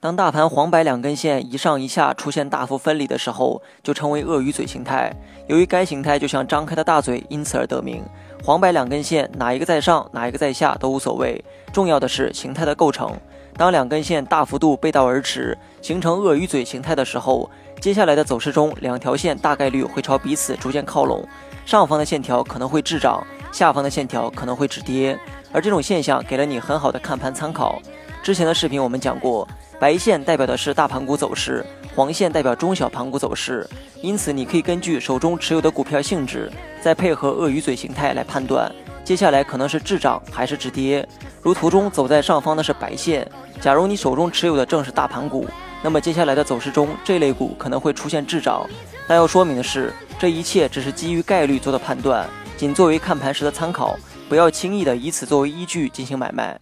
当大盘黄白两根线一上一下出现大幅分离的时候，就称为鳄鱼嘴形态。由于该形态就像张开的大嘴，因此而得名。黄白两根线哪一个在上，哪一个在下都无所谓，重要的是形态的构成。当两根线大幅度背道而驰，形成鳄鱼嘴形态的时候，接下来的走势中，两条线大概率会朝彼此逐渐靠拢，上方的线条可能会滞涨，下方的线条可能会止跌。而这种现象给了你很好的看盘参考。之前的视频我们讲过。白线代表的是大盘股走势，黄线代表中小盘股走势，因此你可以根据手中持有的股票性质，再配合鳄鱼嘴形态来判断，接下来可能是滞涨还是止跌。如图中走在上方的是白线，假如你手中持有的正是大盘股，那么接下来的走势中这类股可能会出现滞涨。但要说明的是，这一切只是基于概率做的判断，仅作为看盘时的参考，不要轻易的以此作为依据进行买卖。